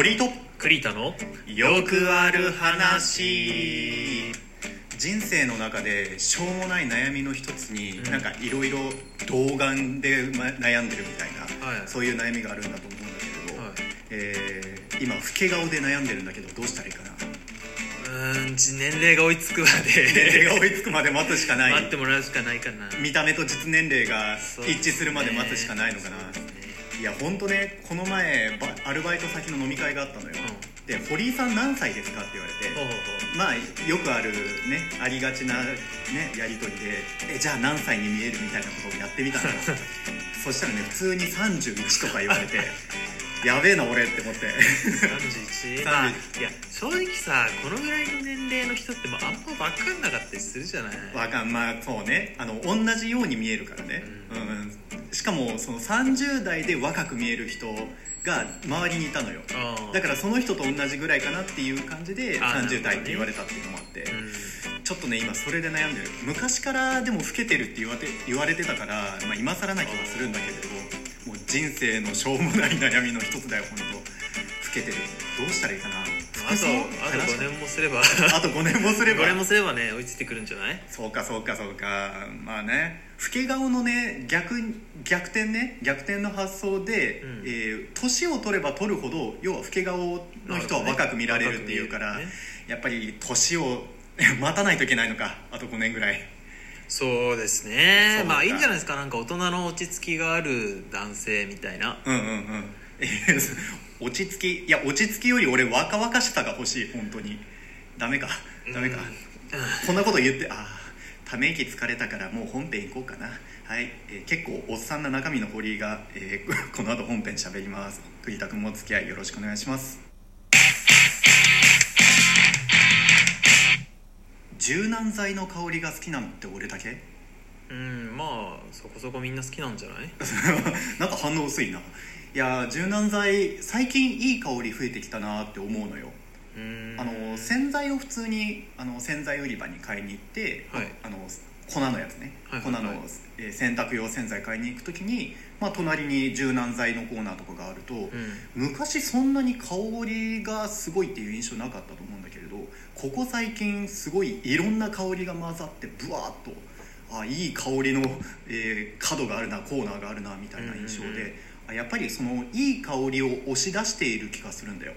堀と栗田のよくある話。人生の中でしょうもない悩みの一つに、うん。なんかいろいろ童顔でま悩んでるみたいな、はい。そういう悩みがあるんだと思うんだけれど、はい。えー今老け顔で悩んでるんだけどどうしたらいいかな。うーんち年齢が追いつくま年齢でが追いつくまで待つしかない。待ってもらうしかないかな。見た目と実年齢がそう一致するまで待つしかないのかな、ねいや本当ねこの前ばアルバイト先の飲み会があったのよ、で「堀井さん何歳ですか?」って言われて、ほうまあよくあるねありがちな、ね、やり取りで「えじゃあ何歳に見える?」みたいなことをやってみたのよ。そしたらね普通に31とか言われて やべえな俺って思って。う31まあ。いや正直さこのぐらいの年齢の人ってもうあんま分かんなかったりするじゃない？わかんまあそうね。あの同じように見えるからね、うんしかもその30代で若く見える人が周りにいたのよ。だからその人と同じぐらいかなっていう感じであー30代って言われたっていうのもあって、うん。ちょっとね今それで悩んでる。昔からでも老けてるって言われて言われてたから、まあ、今更な気はするんだけれどもう人生のしょうもない悩みの一つだよ本当。老けてる。どうしたらいいかなあとあと5年もすれば。あと5年もすれば。5年もすればね追いついてくるんじゃない？そうかそうかそうか。まあね。老け顔のね逆逆転ね。逆転の発想で、うん。えー年を取れば取るほど要は老け顔の人は若く見られるっていうから、若く見えるね。やっぱり年を待たないといけないのか。あと5年ぐらいそうですね。か。まあいいんじゃないですか。なんか大人の落ち着きがある男性みたいな。うんうんうん。えー 落ち着き？いや落ち着きより俺若々しさが欲しい。本当に。ダメか。ダメか、こん。なこと言ってあーため息疲れたからもう本編行こうかな。はい、えー結構おっさんな中身の堀井が、えー この後本編喋ります。栗田君もお付き合いよろしくお願いします柔軟剤の香りが好きなのって俺だけ？うんまあそこそこみんな好きなんじゃない？なんか反応薄いな。いや柔軟剤最近いい香り増えてきたなって思うのよ。うん。あの洗剤を普通にあの洗剤売り場に買いに行って、はい。あの粉のやつね、はいはいはい。粉の、えー洗濯用洗剤買いに行く時に、まあ、隣に柔軟剤のコーナーとかがあると、うん。昔そんなに香りがすごいっていう印象なかったと思うんここ最近すごいいろんな香りが混ざってブワーッとあいい香りの、えー角があるなコーナーがあるなみたいな印象で、うんうんやっぱりそのいい香りを押し出している気がするんだよ。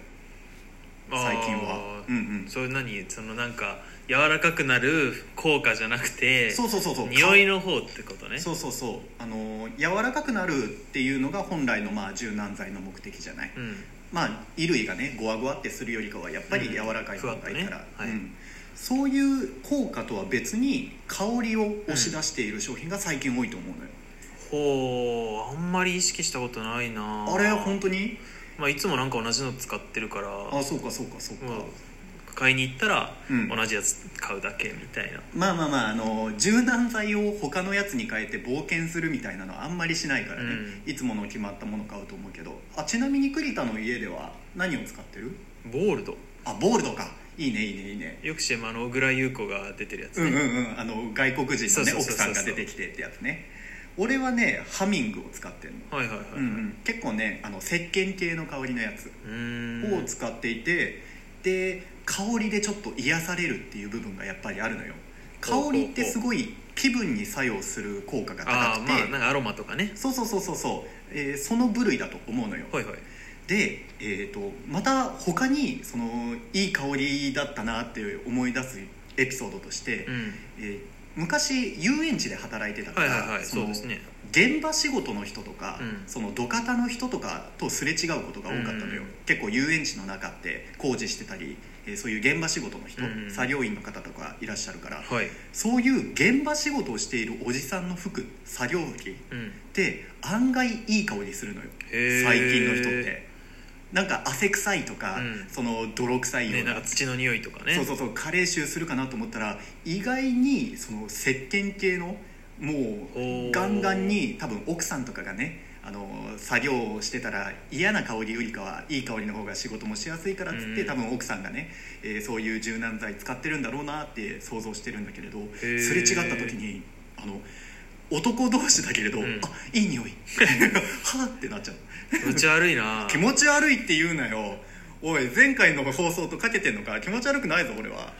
最近は。うんうん。それ何？そのなんか柔らかくなる効果じゃなくてそうそうそうそう。匂いの方ってことね？そうそうそう。あの柔らかくなるっていうのが本来のまあ柔軟剤の目的じゃない、うんまあ衣類がねゴワゴワってするよりかはやっぱり柔らかい方がいいから、うんね。はい。うん。そういう効果とは別に香りを押し出している商品が最近多いと思うのよ、ほうあんまり意識したことないなあれ？本当に？まあいつもなんか同じの使ってるから。あそうかそうかそうか、買いに行ったらうん。同じやつ買うだけみたいな、まあまあまああの柔軟剤を他のやつに変えて冒険するみたいなのはあんまりしないからね、いつもの決まったもの買うと思うけど。あちなみに栗田の家では何を使ってる？ボールド。あボールドか。いいねいいねいいね。よく CM あの小倉優子が出てるやつね、うんうんうん。あの外国人のね奥そうそうそうそう。さんが出てきてってやつね。俺はねハミングを使ってんの、はいはいはい、うんうん、結構ねあの石鹸系の香りのやつうーん。を使っていてで香りでちょっと癒されるっていう部分がやっぱりあるのよ。香りってすごい気分に作用する効果がああ高くて、まあなんかアロマとかね。そうそうそうそうそう、えーその部類だと思うのよ。はいはい。で、えー、とまた他にそのいい香りだったなって思い出すエピソードとして、うん。えー昔遊園地で働いてたから、はいはいはいそうですね。現場仕事の人とか、うん。その土方の人とかとすれ違うことが多かったのよ、うん。結構遊園地の中って工事してたり、えーそういう現場仕事の人、うん作業員の方とかいらっしゃるから、はい。そういう現場仕事をしているおじさんの服作業着っうん。て案外いい香りするのよ。へー。最近の人って。なんか汗臭いとか、うん。その泥臭いようなねなんか土の匂いとかね。そうそうそう加齢臭するかなと思ったら意外にその石鹸系のもうガンガンに多分奥さんとかがねあの作業をしてたら嫌な香りよりかはいい香りの方が仕事もしやすいからっつって、うん。多分奥さんがね、えーそういう柔軟剤使ってるんだろうなって想像してるんだけれどー。すれ違った時にあの男同士だけれど、ん。あいい匂い。はあってなっちゃう。気持ち悪いな。気持ち悪いって言うなよ。おい前回の放送とかけてんのか？気持ち悪くないぞ俺は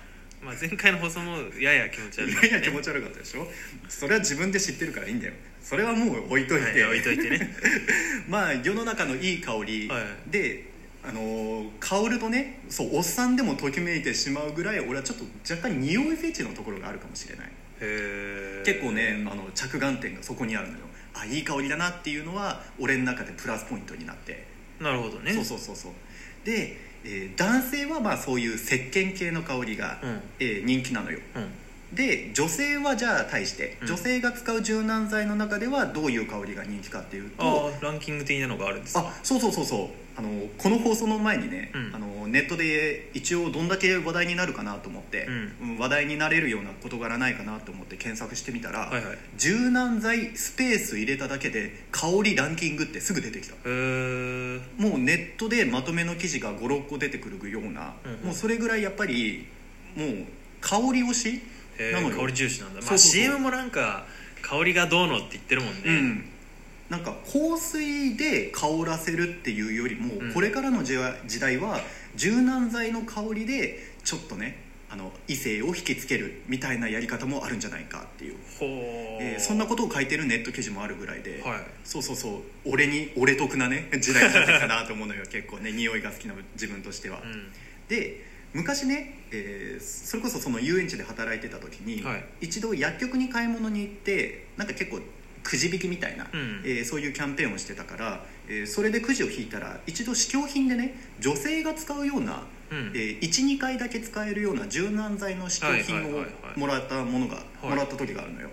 まあ前回の放送もやや気持ち悪いいやいや気持ち悪かったでしょ？それは自分で知ってるからいいんだよ。それはもう置いといて、はい置いといてね。まあ世の中のいい香りはいで、あのー香るとねそうおっさんでもときめいてしまうぐらい俺はちょっと若干匂いフェチのところがあるかもしれない。へえ結構ねあの着眼点がそこにあるのよ。あいい香りだなっていうのは俺の中でプラスポイントになって。なるほどね。そうそうそうそう。で、えー男性はまあそういう石鹸系の香りが、うん。えー人気なのよ。うんで女性はじゃあ対してうん。女性が使う柔軟剤の中ではどういう香りが人気かっていうと、ああランキング的なのがあるんですかあそうそうそうそう。あのこの放送の前にね、うん。あのネットで一応どんだけ話題になるかなと思って、うん。話題になれるような事柄ないかなと思って検索してみたら、はいはい。へ柔軟剤スペース入れただけで香りランキングってすぐ出てきた。えもうネットでまとめの記事が56個出てくるような、うんうん。もうそれぐらいやっぱりもう香り推しなのよ香り重視なんだ。まあそうそう。そう CM もなんか香りがどうのって言ってるもんね、うん、なんか香水で香らせるっていうよりも、うん。これからの時代時代は柔軟剤の香りでちょっとねあの異性を引きつけるみたいなやり方もあるんじゃないかっていう、ほう、えーそんなことを書いてるネット記事もあるぐらいで、はい。そうそうそう俺に俺得なね時代になってきたなと思うのよ。結構ね匂いが好きな自分としては、うん。で昔ね、えーそれこそその遊園地で働いてた時に、はい。一度薬局に買い物に行ってなんか結構くじ引きみたいな、うん。えーそういうキャンペーンをしてたから、えーそれでくじを引いたら一度試供品でね女性が使うような、うん。え12回だけ使えるような柔軟剤の試供品をはいはいはいはいもらったものが、い。もらった時があるのよ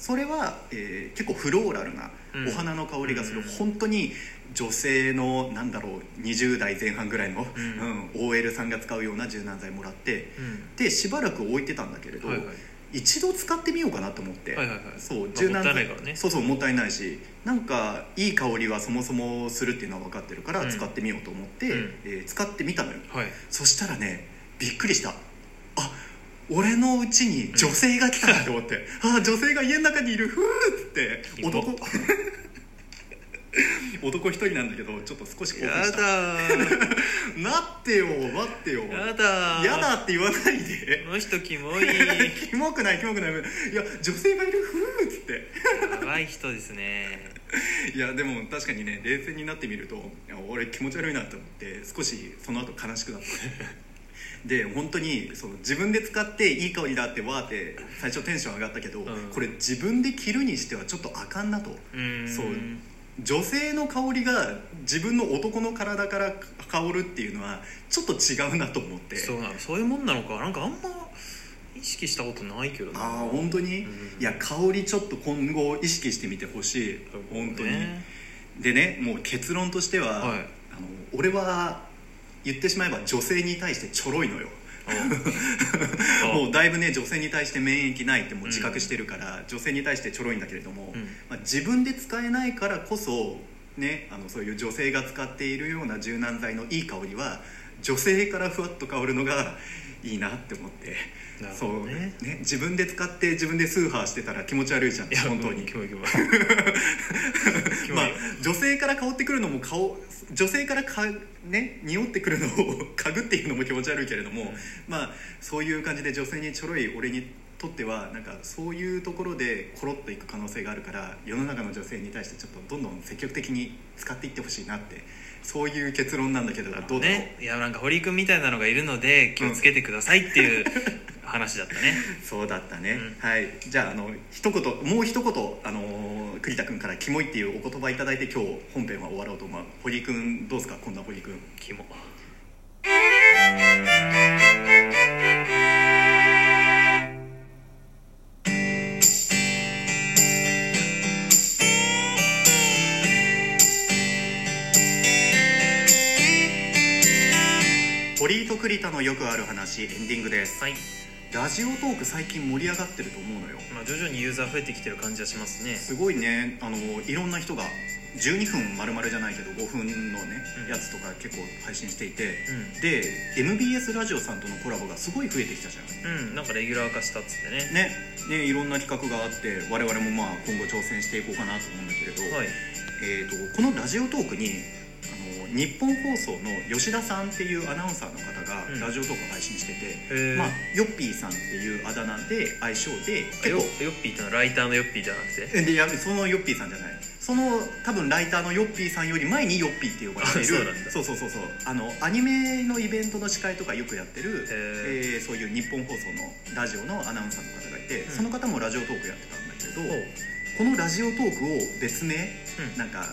それは、えー結構フローラルなうん。お花の香りがする、うん。本当に女性のなんだろう20代前半ぐらいの、ん。うん OL さんが使うような柔軟剤もらってうん。でしばらく置いてたんだけれど、はいはい一度使ってみようかなと思って、はいはいはい。そうまあ柔軟剤もったいないからね。そうそうもったいないしなんかいい香りはそもそもするっていうのは分かってるからうん。使ってみようと思って、うん。えー使ってみたのよ。はい。そしたらねびっくりした。あ俺のうちに女性が来たなと思って、あ女性が家の中にいるふーって男 男一人なんだけどちょっと少し興奮やした。だー。なってよ待ってよ。やだー。やだって言わないで。この人キモい。キモくないキモくない。いや女性がいるふーっつって。やばい人ですね。いやでも確かにね冷静になってみると俺気持ち悪いなと思って少しその後悲しくなったで本当にその自分で使っていい香りだってわーって最初テンション上がったけど、ん。これ自分で着るにしてはちょっとあかんなと。そう。女性の香りが自分の男の体から香るっていうのはちょっと違うなと思って。そうなの。そういうもんなのか。なんかあんま意識したことないけどな。ああ本当に、うん。いや香りちょっと今後意識してみてほしい。本当に、ねでねもう結論としては、はい。あの俺は言ってしまえば女性に対してちょろいのよ。あもうだいぶね女性に対して免疫ないってもう自覚してるから、女性に対してちょろいんだけれども、うん。まあ、自分で使えないからこそねあのそういう女性が使っているような柔軟剤のいい香りは女性からふわっと香るのがいいなって思って。なるほそうどね。ね自分で使って自分でスーハーしてたら気持ち悪いじゃん本当に。まあ女性から香ってくるのも顔女性からかね匂ってくるのを嗅ぐっていうのも気持ち悪いけれども、まあそういう感じで女性にちょろい俺にとってはなんかそういうところでコロッといく可能性があるから世の中の女性に対してちょっとどんどん積極的に使っていってほしいなってそういう結論なんだけどどうだろう、ね。いやなんか堀井君みたいなのがいるので気をつけてくださいっていう話だったね。そうだったね、うん。はい。じゃああの一言もう一言あの栗田君から「キモい」っていうお言葉いただいて今日本編は終わろうと思う。堀井君どうですか？こんな堀井君。キモ栗田のよくある話エンディングです。はい、ラジオトーク最近盛り上がってると思うのよ。まあ、徐々にユーザー増えてきてる感じはしますね。すごいね。あのいろんな人が12分丸々じゃないけど5分のね、うん。やつとか結構配信していて、うで MBS ラジオさんとのコラボがすごい増えてきたじゃんんうん。なんかレギュラー化したっつってね。ね。ねいろんな企画があって我々もまあ今後挑戦していこうかなと思うんだけれど、はい。えー、とこのラジオトークにあの日本放送の吉田さんっていうアナウンサーの方がうん。ラジオトーク配信してて、へー。まあ、ヨッピーさんっていうあだ名で愛称で結構ヨッピーってのはライターのヨッピーじゃなくて？えでいやそのヨッピーさんじゃない。その多分ライターのヨッピーさんより前にヨッピーって呼ばれているあそうそうそうそうそう。あのアニメのイベントの司会とかよくやってる、へえーそういうニッポン放送のラジオのアナウンサーの方がいて、うん。その方もラジオトークやってたんだけれど、このラジオトークを別名うん。なんか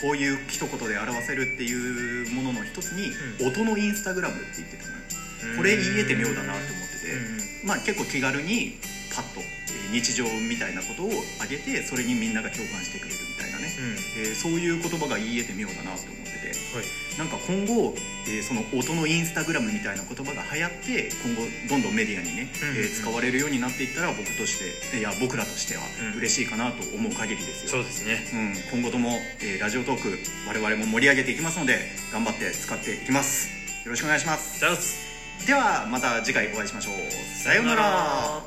こういう一言で表せるっていうものの一つに、音のインスタグラムって言ってたのよ。これ言えて妙だなって思ってて、まあ結構気軽にパッとえー日常みたいなことを挙げてそれにみんなが共感してくれるみたいなね、えーそういう言葉が言えて妙だなって思ってて。はいなんか今後、えーその音のインスタグラムみたいな言葉が流行って今後どんどんメディアにね、うんえー使われるようになっていったら僕としていや僕らとしてはうん。嬉しいかなと思う限りですよ、そうですね。うん、今後とも、えーラジオトーク我々も盛り上げていきますので頑張って使っていきます。よろしくお願いします。ではまた次回お会いしましょう。さようなら